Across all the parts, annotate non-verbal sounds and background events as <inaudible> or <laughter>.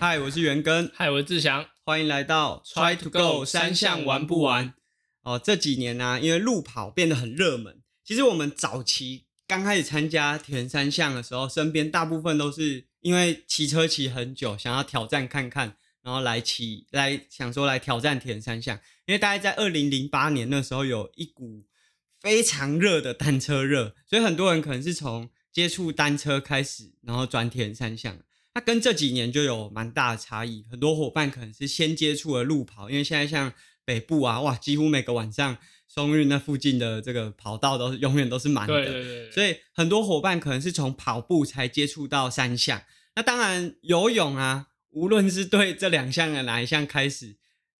嗨，我是元根，嗨，我是志祥，欢迎来到 Try to Go 三项玩不玩？哦，这几年呢、因为路跑变得很热门，其实我们早期刚开始参加田三项的时候，身边大部分都是因为骑车骑很久，想要挑战看看，然后来骑来想说来挑战田三项。因为大概在二零零八年那时候有一股非常热的单车热，所以很多人可能是从接触单车开始，然后转田三项。那跟这几年就有蛮大的差异，很多伙伴可能是先接触了路跑，因为现在像北部啊，哇，几乎每个晚上松韵那附近的这个跑道都是永远都是满的，对对对，所以很多伙伴可能是从跑步才接触到三项。那当然游泳啊，无论是对这两项的哪一项开始，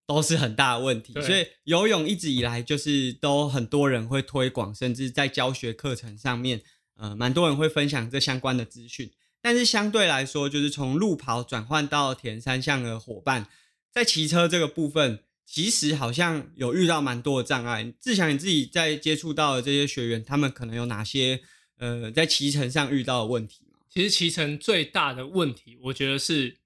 都是很大的问题。所以游泳一直以来就是都很多人会推广，甚至在教学课程上面，呃，蛮多人会分享这相关的资讯。但是相对来说，就是从路跑转换到田三项的伙伴，在骑车这个部分，其实好像有遇到蛮多的障碍。志强你自己在接触到的这些学员，他们可能有哪些呃在骑乘上遇到的问题吗？其实骑乘最大的问题，我觉得是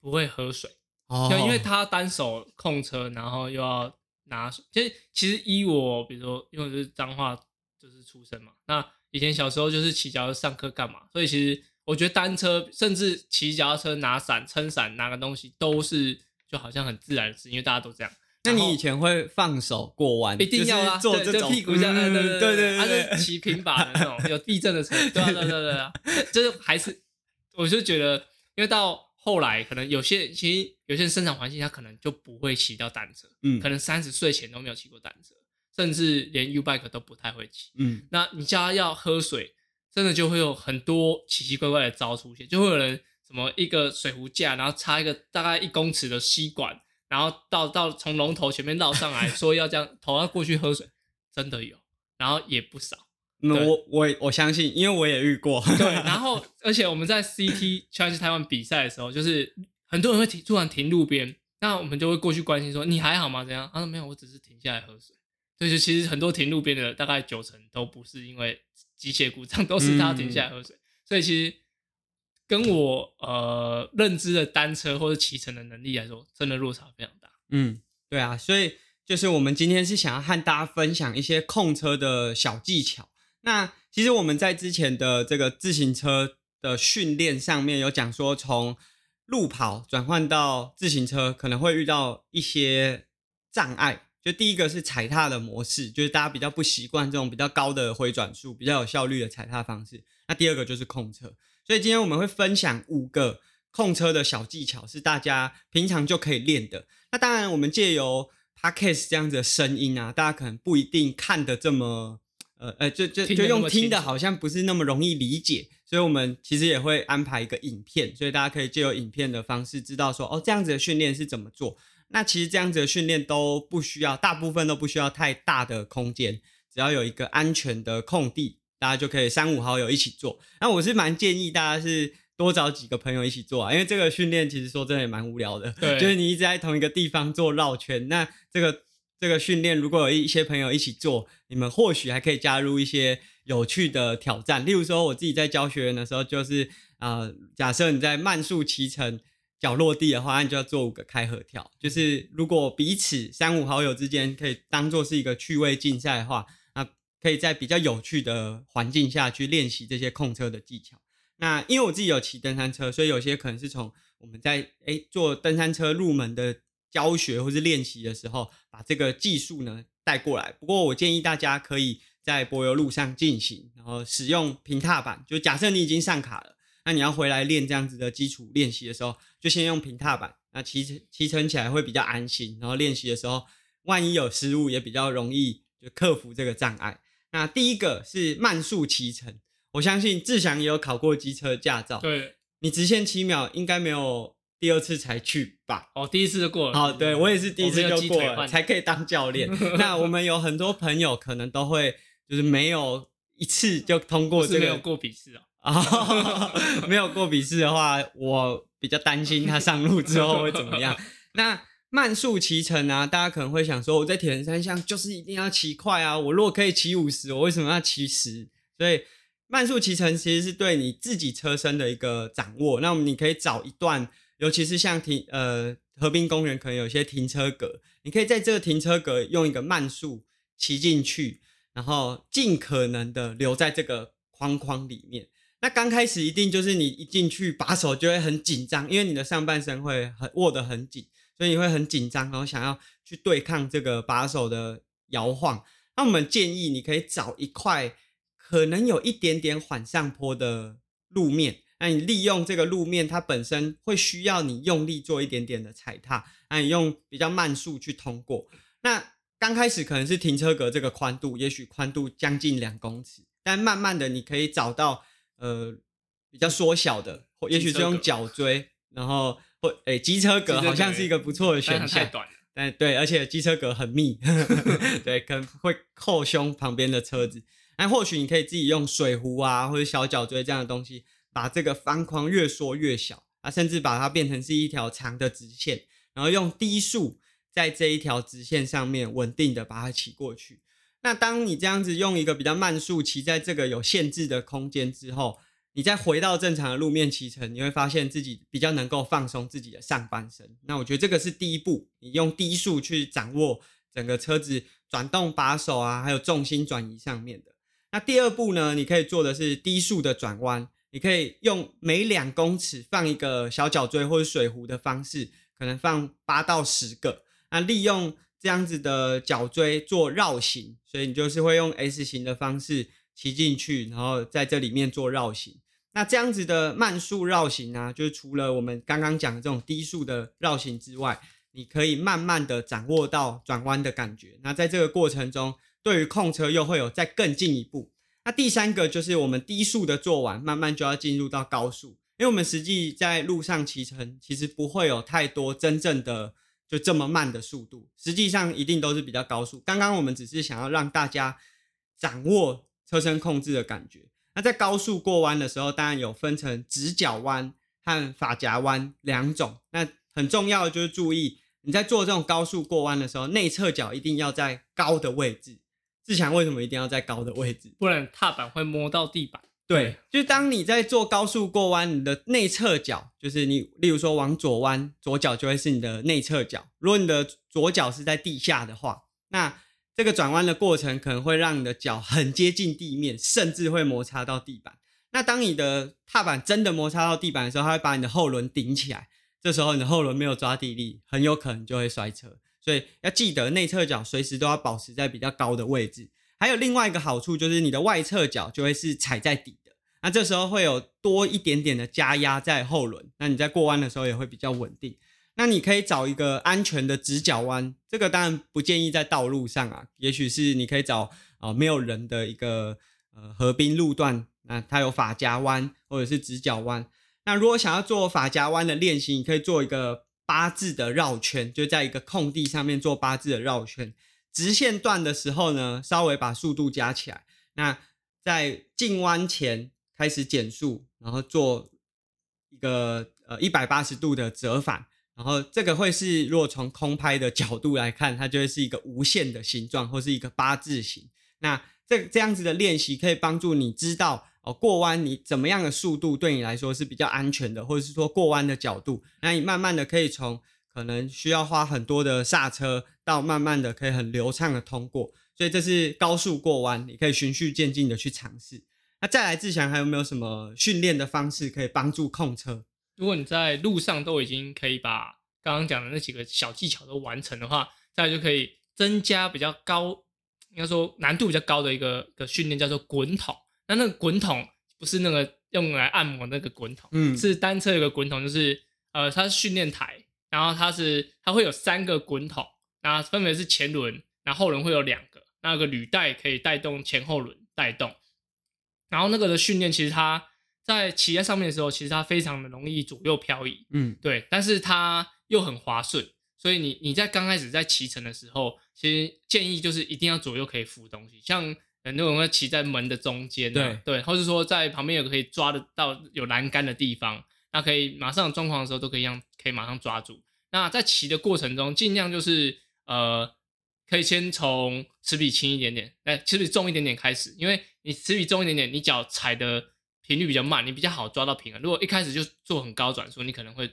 不会喝水，哦就因为他单手控车，然后又要拿水。其实其实依我，比如说因为我是脏话就是出身嘛，那以前小时候就是骑脚上课干嘛，所以其实我觉得单车甚至骑脚踏车拿伞、撑伞拿个东西都是就好像很自然的事，因为大家都这样。那你以前会放手过弯？一定要啦，对就就是做这种屁股这样，嗯对对对对他是骑平把的那种，有地震的车，<laughs> 对啊对啊对啊对啊，就是还是，我就觉得，因为到后来可能有些其实有些人生长环境他可能就不会骑到单车，嗯可能三十岁前都没有骑过单车，甚至连 U bike 都不太会骑。嗯那你叫他要喝水，真的就会有很多奇奇怪怪的招出现，就会有人什么一个水壶架，然后插一个大概一公尺的吸管，然后到到从龙头前面绕上来 <laughs> 说要这样头要过去喝水，真的有，然后也不少。那对我我我相信，因为我也遇过。对，然后而且我们在 CT Challenge 台湾比赛的时候，就是很多人会停突然停路边，那我们就会过去关心说你还好吗？怎样？他说没有，我只是停下来喝水。对，就其实很多停路边的大概九成都不是因为机械故障，<laughs> 都是他停下来喝水。所以其实跟我呃认知的单车或者骑乘的能力来说，真的落差非常大。嗯，对啊，所以就是我们今天是想要和大家分享一些控车的小技巧。那其实我们在之前的这个自行车的训练上面有讲说，从路跑转换到自行车可能会遇到一些障碍。就第一个是踩踏的模式，就是大家比较不习惯这种比较高的回转数、比较有效率的踩踏方式。那第二个就是控车，所以今天我们会分享五个控车的小技巧，是大家平常就可以练的。那当然，我们借由 podcast 这样子的声音啊，大家可能不一定看得这么，呃呃，就就就用听的，好像不是那么容易理解，所以我们其实也会安排一个影片，所以大家可以借由影片的方式知道说，哦，这样子的训练是怎么做。那其实这样子的训练都不需要，大部分都不需要太大的空间，只要有一个安全的空地，大家就可以三五好友一起做。那我是蛮建议大家是多找几个朋友一起做啊，因为这个训练其实说真的也蛮无聊的，对就是你一直在同一个地方做绕圈。那这个这个训练如果有一些朋友一起做，你们或许还可以加入一些有趣的挑战。例如说，我自己在教学员的时候，就是呃，假设你在慢速骑乘。脚落地的话，那你就要做五个开合跳。就是如果彼此三五好友之间可以当做是一个趣味竞赛的话，那可以在比较有趣的环境下去练习这些控车的技巧。那因为我自己有骑登山车，所以有些可能是从我们在诶做登山车入门的教学或是练习的时候，把这个技术呢带过来。不过我建议大家可以在柏油路上进行，然后使用平踏板。就假设你已经上卡了，那你要回来练这样子的基础练习的时候，就先用平踏板，那骑乘骑乘起来会比较安心。然后练习的时候，万一有失误，也比较容易就克服这个障碍。那第一个是慢速骑乘，我相信志祥也有考过机车驾照，对，你直线七秒应该没有第二次才去吧？哦，第一次就过了。好，对我也是第一次就过了，才可以当教练。<laughs> 那我们有很多朋友可能都会就是没有一次就通过这个我是没有过笔试啊。啊，<laughs> 没有过笔试的话，我比较担心他上路之后会怎么样。那慢速骑乘啊，大家可能会想说，我在铁人三项就是一定要骑快啊，我如果可以骑五十，我为什么要骑十？所以慢速骑乘其实是对你自己车身的一个掌握。那么你可以找一段尤其是像停呃河滨公园可能有些停车格，你可以在这个停车格用一个慢速骑进去，然后尽可能的留在这个框框里面。那刚开始一定就是你一进去把手就会很紧张，因为你的上半身会很握得很紧，所以你会很紧张，然后想要去对抗这个把手的摇晃。那我们建议你可以找一块可能有一点点缓上坡的路面，那你利用这个路面，它本身会需要你用力做一点点的踩踏，那你用比较慢速去通过。那刚开始可能是停车格这个宽度，也许宽度将近两公尺，但慢慢的你可以找到。呃，比较缩小的，或也许是用脚锥，然后或诶机车格好像是一个不错的选项。太短了，但对，而且机车格很密，<laughs> 对，可能会扣胸旁边的车子。那或许你可以自己用水壶啊，或者小脚锥这样的东西，把这个方框越缩越小啊，甚至把它变成是一条长的直线，然后用低速在这一条直线上面稳定的把它骑过去。那当你这样子用一个比较慢速骑在这个有限制的空间之后，你再回到正常的路面骑乘，你会发现自己比较能够放松自己的上半身。那我觉得这个是第一步，你用低速去掌握整个车子转动把手啊，还有重心转移上面的。那第二步呢，你可以做的是低速的转弯，你可以用每两公尺放一个小脚锥或者水壶的方式，可能放八到十个，那利用。这样子的脚锥做绕行，所以你就是会用 S 型的方式骑进去，然后在这里面做绕行。那这样子的慢速绕行呢，就是除了我们刚刚讲的这种低速的绕行之外，你可以慢慢的掌握到转弯的感觉。那在这个过程中，对于控车又会有再更进一步。那第三个就是我们低速的做完，慢慢就要进入到高速，因为我们实际在路上骑乘，其实不会有太多真正的。就这么慢的速度，实际上一定都是比较高速。刚刚我们只是想要让大家掌握车身控制的感觉。那在高速过弯的时候，当然有分成直角弯和发夹弯两种。那很重要的就是注意，你在做这种高速过弯的时候，内侧角一定要在高的位置。志强为什么一定要在高的位置？不然踏板会摸到地板。对，就当你在做高速过弯，你的内侧脚就是你，例如说往左弯，左脚就会是你的内侧脚。如果你的左脚是在地下的话，那这个转弯的过程可能会让你的脚很接近地面，甚至会摩擦到地板。那当你的踏板真的摩擦到地板的时候，它会把你的后轮顶起来，这时候你的后轮没有抓地力，很有可能就会摔车。所以要记得内侧脚随时都要保持在比较高的位置。还有另外一个好处就是你的外侧脚就会是踩在底的。那这时候会有多一点点的加压在后轮，那你在过弯的时候也会比较稳定。那你可以找一个安全的直角弯，这个当然不建议在道路上啊，也许是你可以找啊没有人的一个呃河滨路段，那它有法夹弯或者是直角弯。那如果想要做法夹弯的练习，你可以做一个八字的绕圈，就在一个空地上面做八字的绕圈。直线段的时候呢，稍微把速度加起来。那在进弯前。开始减速，然后做一个呃一百八十度的折返，然后这个会是如果从空拍的角度来看，它就会是一个无限的形状，或是一个八字形。那这这样子的练习可以帮助你知道哦过弯你怎么样的速度对你来说是比较安全的，或者是说过弯的角度，那你慢慢的可以从可能需要花很多的刹车，到慢慢的可以很流畅的通过。所以这是高速过弯，你可以循序渐进的去尝试。那再来，志强还有没有什么训练的方式可以帮助控车？如果你在路上都已经可以把刚刚讲的那几个小技巧都完成的话，再来就可以增加比较高，应该说难度比较高的一个个训练，叫做滚筒。那那个滚筒不是那个用来按摩那个滚筒，嗯，是单车有个滚筒，就是呃，它是训练台，然后它是它会有三个滚筒，那分别是前轮，然后后轮会有两个，那个履带可以带动前后轮带动。然后那个的训练，其实它在骑在上面的时候，其实它非常的容易左右漂移，嗯，对，但是它又很滑顺，所以你你在刚开始在骑乘的时候，其实建议就是一定要左右可以扶东西，像很多人会骑在门的中间，对对，或者说在旁边有可以抓得到有栏杆的地方，那可以马上状况的时候都可以让可以马上抓住。那在骑的过程中，尽量就是呃。可以先从齿比轻一点点，哎，齿比重一点点开始，因为你齿比重一点点，你脚踩的频率比较慢，你比较好抓到平衡。如果一开始就做很高转速，你可能会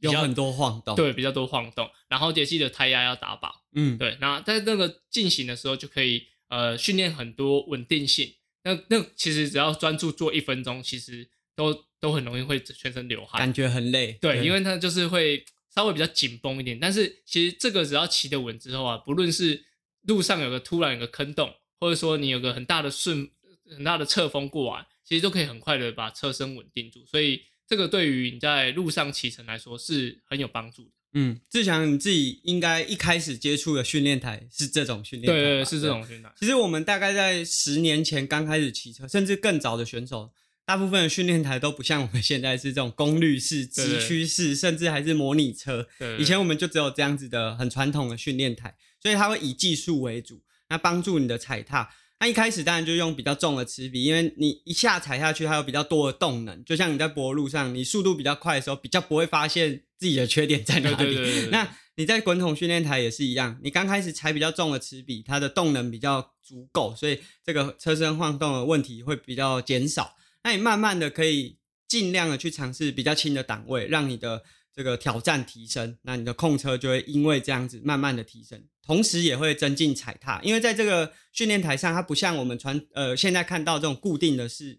有很多晃动。，对比较多晃动，然后也记得胎压要打饱。嗯，对，那在那个进行的时候就可以呃训练很多稳定性。那那其实只要专注做一分钟，其实都都很容易会全身流汗。感觉很累。对，因为它就是会稍微比较紧绷一点。但是其实这个只要骑得稳之后啊，不论是路上有个突然有个坑洞，或者说你有个很大的顺很大的侧风过来，其实都可以很快的把车身稳定住。所以这个对于你在路上骑乘来说是很有帮助的。嗯，志强你自己应该一开始接触的训练台是这种训练台对，对对，是这种训练台。其实我们大概在十年前刚开始骑车，甚至更早的选手，大部分的训练台都不像我们现在是这种功率式、<laughs> 对直驱式，甚至还是模拟车。对，以前我们就只有这样子的很传统的训练台，所以它会以技术为主，那帮助你的踩踏。那一开始当然就用比较重的齿比，因为你一下踩下去，它有比较多的动能。就像你在柏油路上，你速度比较快的时候，比较不会发现自己的缺点在哪里。对对对对对那你在滚筒训练台也是一样，你刚开始踩比较重的齿比，它的动能比较足够，所以这个车身晃动的问题会比较减少。那你慢慢的可以尽量的去尝试比较轻的档位，让你的这个挑战提升，那你的控车就会因为这样子慢慢的提升，同时也会增进踩踏，因为在这个训练台上，它不像我们传呃现在看到这种固定的是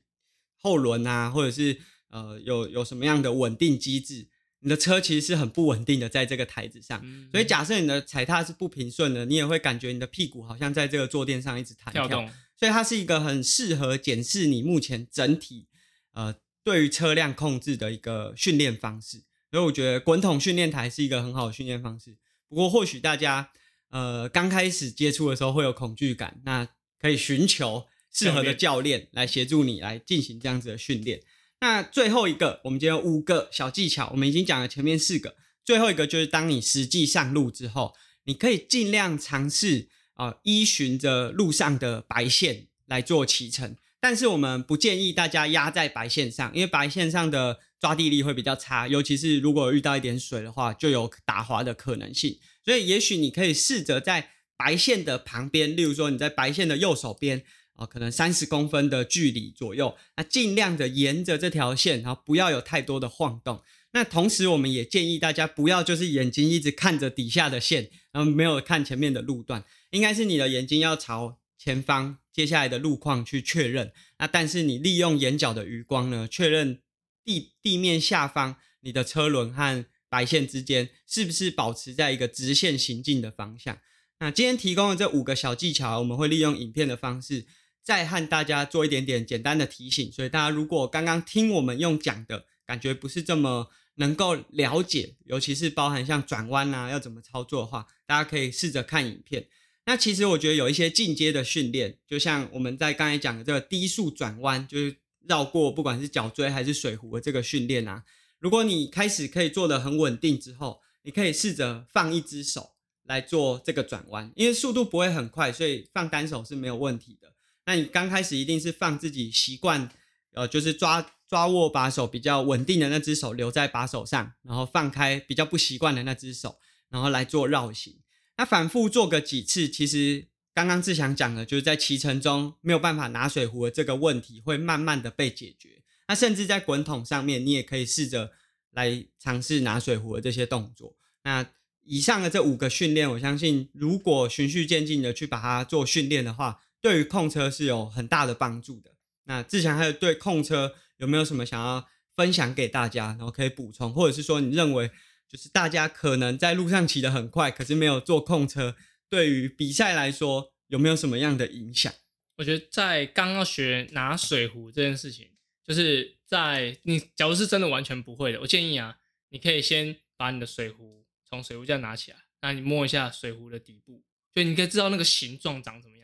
后轮啊，或者是呃有有什么样的稳定机制，你的车其实是很不稳定的在这个台子上，嗯所以假设你的踩踏是不平顺的，你也会感觉你的屁股好像在这个坐垫上一直弹跳动，所以它是一个很适合检视你目前整体呃对于车辆控制的一个训练方式。所以我觉得滚筒训练台是一个很好的训练方式。不过或许大家呃刚开始接触的时候会有恐惧感，那可以寻求适合的教练来协助你来进行这样子的训练。那最后一个，我们今天有五个小技巧，我们已经讲了前面四个，最后一个就是当你实际上路之后，你可以尽量尝试啊、依循着路上的白线来做骑乘，但是我们不建议大家压在白线上，因为白线上的抓地力会比较差，尤其是如果遇到一点水的话，就有打滑的可能性。所以也许你可以试着在白线的旁边，例如说你在白线的右手边。啊、可能三十公分的距离左右，那尽量的沿着这条线，然后不要有太多的晃动。那同时，我们也建议大家不要就是眼睛一直看着底下的线，然后没有看前面的路段，应该是你的眼睛要朝前方接下来的路况去确认。那但是你利用眼角的余光呢，确认地地面下方你的车轮和白线之间是不是保持在一个直线行进的方向。那今天提供的这五个小技巧，我们会利用影片的方式。再和大家做一点点简单的提醒，所以大家如果刚刚听我们用讲的感觉不是这么能够了解，尤其是包含像转弯啊要怎么操作的话，大家可以试着看影片。那其实我觉得有一些进阶的训练，就像我们在刚才讲的这个低速转弯，就是绕过不管是脚锥还是水壶的这个训练啊，如果你开始可以做得很稳定之后，你可以试着放一只手来做这个转弯，因为速度不会很快，所以放单手是没有问题的。那你刚开始一定是放自己习惯，呃，就是抓抓握把手比较稳定的那只手留在把手上，然后放开比较不习惯的那只手，然后来做绕行。那反复做个几次，其实刚刚志祥讲的，就是在骑乘中没有办法拿水壶的这个问题会慢慢的被解决。那甚至在滚筒上面，你也可以试着来尝试拿水壶的这些动作。那以上的这五个训练，我相信如果循序渐进的去把它做训练的话，对于控车是有很大的帮助的。那志强还有对控车有没有什么想要分享给大家，然后可以补充，或者是说你认为就是大家可能在路上骑得很快，可是没有做控车，对于比赛来说有没有什么样的影响？我觉得在刚要学拿水壶这件事情，就是在你假如是真的完全不会的，我建议啊，你可以先把你的水壶从水壶架拿起来，那你摸一下水壶的底部，就你可以知道那个形状长什么样，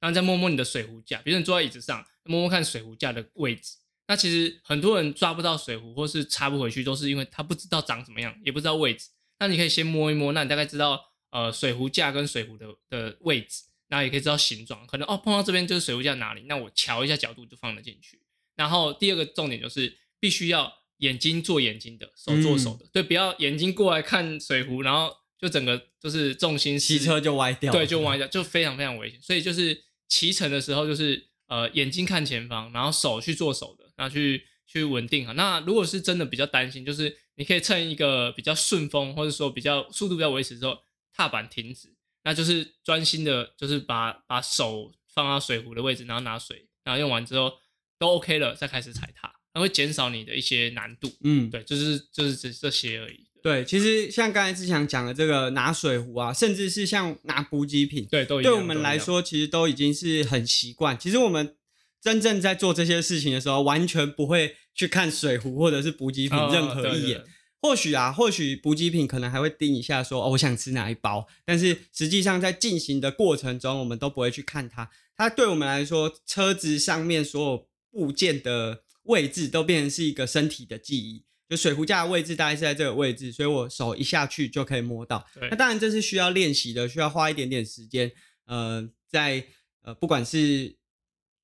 然后再摸摸你的水壶架，比如你坐在椅子上，摸摸看水壶架的位置。那其实很多人抓不到水壶，或是插不回去，都是因为他不知道长什么样，也不知道位置。那你可以先摸一摸，那你大概知道呃水壶架跟水壶的的位置，然后也可以知道形状，可能哦碰到这边就是水壶架哪里，那我瞧一下角度就放得进去。然后第二个重点就是必须要眼睛做眼睛的，手做手的，对，不要眼睛过来看水壶，然后就整个就是重心失骑车就歪掉，对，就歪掉，就非常非常危险。所以就是骑乘的时候，就是呃眼睛看前方，然后手去做手的，然后去去稳定好。那如果是真的比较担心，就是你可以趁一个比较顺风，或者说比较速度比较维持之后，踏板停止，那就是专心的，就是把把手放到水壶的位置，然后拿水，然后用完之后都 OK 了，再开始踩踏，那会减少你的一些难度。嗯，对，就是就是只这些而已。对，其实像刚才志强讲的这个拿水壶啊，甚至是像拿补给品，对，都对我们来，说，其实都已经是很习惯。其实我们真正在做这些事情的时候，完全不会去看水壶或者是补给品任何一眼。哦对对或许啊，或许补给品可能还会盯一下说，哦，我想吃哪一包。但是实际上在进行的过程中，我们都不会去看它。它对我们来说，车子上面所有部件的位置都变成是一个身体的记忆。就水壶架的位置大概是在这个位置，所以我手一下去就可以摸到。那当然这是需要练习的，需要花一点点时间。呃，在呃不管是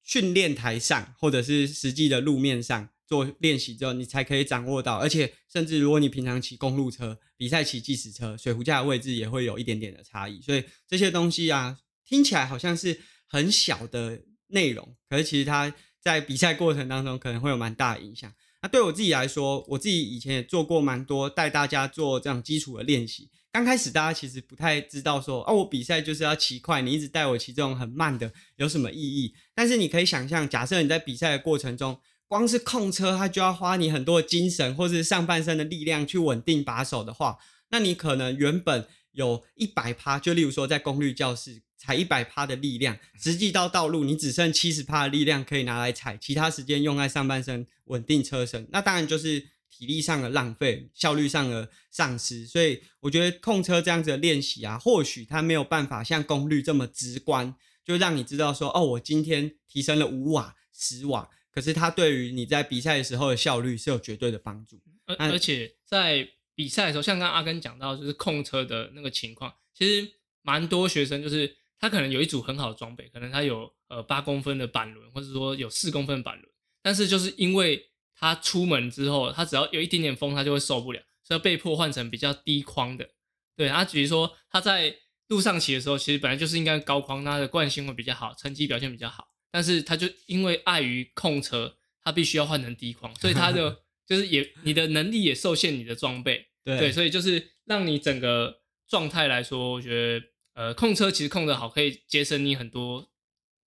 训练台上，或者是实际的路面上做练习之后，你才可以掌握到。而且甚至如果你平常骑公路车、比赛骑计时车，水壶架的位置也会有一点点的差异。所以这些东西啊，听起来好像是很小的内容，可是其实它在比赛过程当中可能会有蛮大的影响。那对我自己来说，我自己以前也做过蛮多带大家做这样基础的练习。刚开始大家其实不太知道说，哦，我比赛就是要骑快，你一直带我骑这种很慢的有什么意义？但是你可以想象，假设你在比赛的过程中，光是控车，它就要花你很多的精神或是上半身的力量去稳定把手的话，那你可能原本有一百趴，就例如说在功率教室踩一百趴的力量，实际到道路你只剩七十趴的力量可以拿来踩，其他时间用在上半身稳定车身，那当然就是体力上的浪费，效率上的丧失。所以我觉得控车这样子的练习啊，或许它没有办法像功率这么直观，就让你知道说，哦，我今天提升了五瓦、十瓦，可是它对于你在比赛的时候的效率是有绝对的帮助。而嗯而且在比赛的时候，像刚刚阿根讲到，就是控车的那个情况，其实蛮多学生就是他可能有一组很好的装备，可能他有呃八公分的板轮，或者说有四公分的板轮，但是就是因为他出门之后，他只要有一点点风，他就会受不了，所以被迫换成比较低框的。对，他比如说他在路上骑的时候，其实本来就是应该高框，他的惯性会比较好，成绩表现比较好，但是他就因为碍于控车，他必须要换成低框，所以他的 <laughs> 就是也你的能力也受限你的装备，对对，所以就是让你整个状态来说，我觉得呃控车其实控得好，可以节省你很多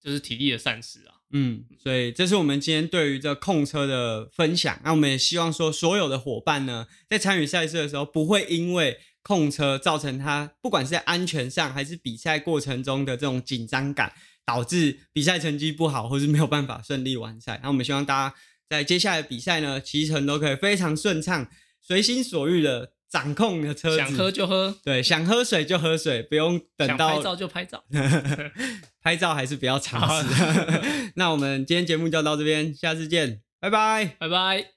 就是体力的散失啊。嗯，所以这是我们今天对于这控车的分享。那我们也希望说，所有的伙伴呢，在参与赛事的时候，不会因为控车造成他不管是在安全上，还是比赛过程中的这种紧张感，导致比赛成绩不好，或是没有办法顺利完赛。那我们希望大家在接下来的比赛呢，骑乘都可以非常顺畅，随心所欲的掌控你的车子。想喝就喝，对，想喝水就喝水，不用等想到拍照就拍照。<laughs> 拍照还是不要尝好试。<laughs> 那我们今天节目就到这边，下次见，拜拜。拜拜。